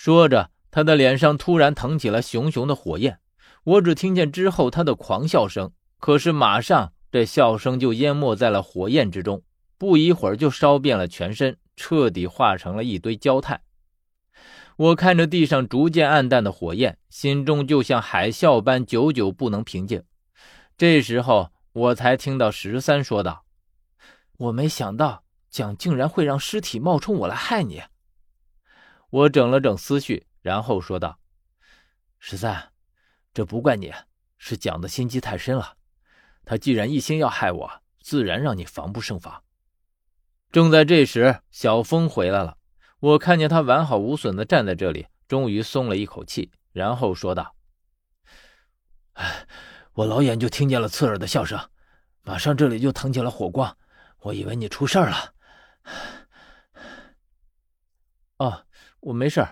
说着，他的脸上突然腾起了熊熊的火焰。我只听见之后他的狂笑声，可是马上这笑声就淹没在了火焰之中，不一会儿就烧遍了全身，彻底化成了一堆焦炭。我看着地上逐渐暗淡的火焰，心中就像海啸般久久不能平静。这时候，我才听到十三说道：“我没想到蒋竟然会让尸体冒充我来害你。”我整了整思绪，然后说道：“十三，这不怪你，是蒋的心机太深了。他既然一心要害我，自然让你防不胜防。”正在这时，小峰回来了。我看见他完好无损的站在这里，终于松了一口气，然后说道：“哎，我老远就听见了刺耳的笑声，马上这里就腾起了火光，我以为你出事了。”“哦，我没事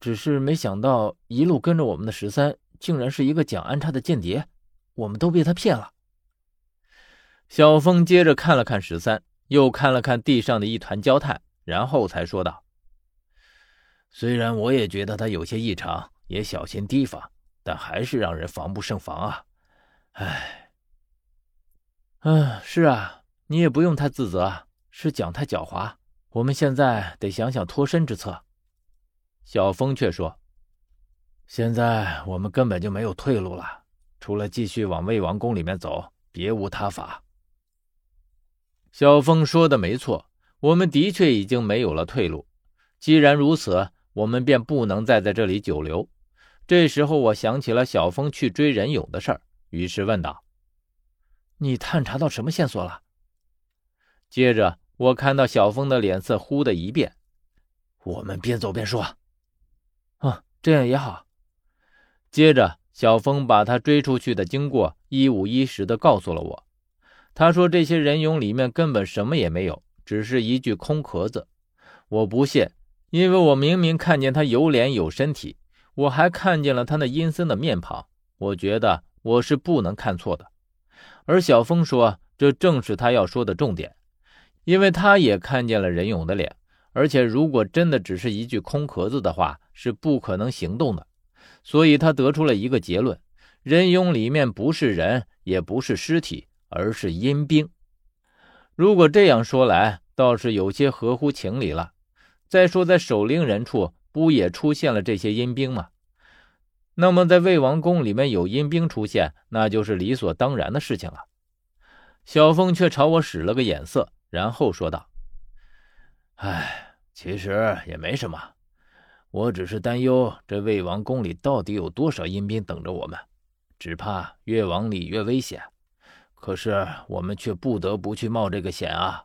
只是没想到一路跟着我们的十三，竟然是一个蒋安插的间谍，我们都被他骗了。”小峰接着看了看十三，又看了看地上的一团焦炭。然后才说道：“虽然我也觉得他有些异常，也小心提防，但还是让人防不胜防啊！唉，嗯，是啊，你也不用太自责，是蒋太狡猾。我们现在得想想脱身之策。”小峰却说：“现在我们根本就没有退路了，除了继续往魏王宫里面走，别无他法。”小峰说的没错。我们的确已经没有了退路。既然如此，我们便不能再在这里久留。这时候，我想起了小峰去追任勇的事儿，于是问道：“你探查到什么线索了？”接着，我看到小峰的脸色忽的一变。我们边走边说：“啊，这样也好。”接着，小峰把他追出去的经过一五一十的告诉了我。他说：“这些人俑里面根本什么也没有。”只是一具空壳子，我不信，因为我明明看见他有脸有身体，我还看见了他那阴森的面庞，我觉得我是不能看错的。而小峰说，这正是他要说的重点，因为他也看见了任勇的脸，而且如果真的只是一具空壳子的话，是不可能行动的，所以他得出了一个结论：人俑里面不是人，也不是尸体，而是阴兵。如果这样说来，倒是有些合乎情理了。再说，在守陵人处不也出现了这些阴兵吗？那么，在魏王宫里面有阴兵出现，那就是理所当然的事情了。小凤却朝我使了个眼色，然后说道：“哎，其实也没什么，我只是担忧这魏王宫里到底有多少阴兵等着我们，只怕越往里越危险。”可是我们却不得不去冒这个险啊！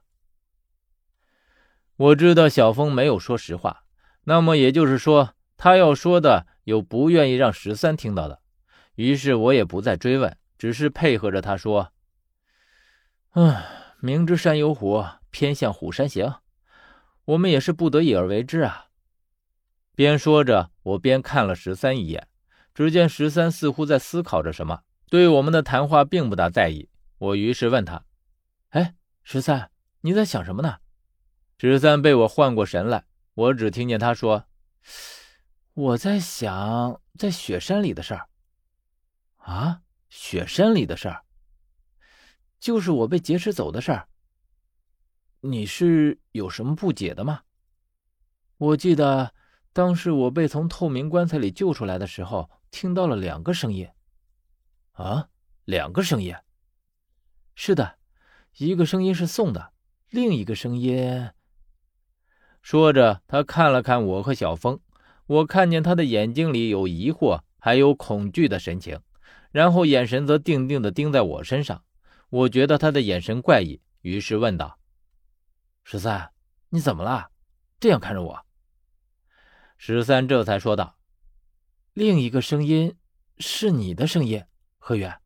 我知道小峰没有说实话，那么也就是说，他要说的有不愿意让十三听到的。于是我也不再追问，只是配合着他说：“嗯，明知山有虎，偏向虎山行，我们也是不得已而为之啊。”边说着，我边看了十三一眼，只见十三似乎在思考着什么，对我们的谈话并不大在意。我于是问他：“哎，十三，你在想什么呢？”十三被我唤过神来，我只听见他说：“我在想在雪山里的事儿。”啊，雪山里的事儿，就是我被劫持走的事儿。你是有什么不解的吗？我记得当时我被从透明棺材里救出来的时候，听到了两个声音。啊，两个声音。是的，一个声音是送的，另一个声音。说着，他看了看我和小峰，我看见他的眼睛里有疑惑，还有恐惧的神情，然后眼神则定定的盯在我身上。我觉得他的眼神怪异，于是问道：“十三，你怎么了？这样看着我？”十三这才说道：“另一个声音是你的声音，何远。”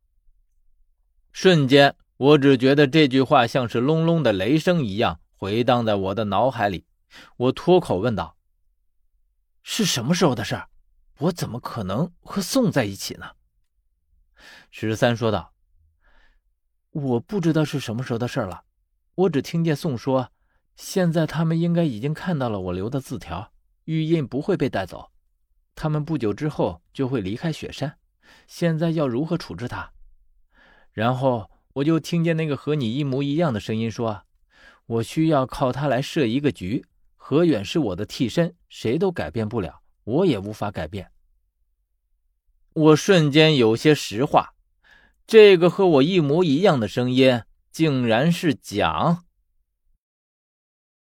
瞬间。我只觉得这句话像是隆隆的雷声一样回荡在我的脑海里。我脱口问道：“是什么时候的事儿？我怎么可能和宋在一起呢？”十三说道：“我不知道是什么时候的事儿了。我只听见宋说，现在他们应该已经看到了我留的字条，玉印不会被带走，他们不久之后就会离开雪山。现在要如何处置他？然后我就听见那个和你一模一样的声音说：“我需要靠他来设一个局。何远是我的替身，谁都改变不了，我也无法改变。”我瞬间有些石化，这个和我一模一样的声音，竟然是蒋。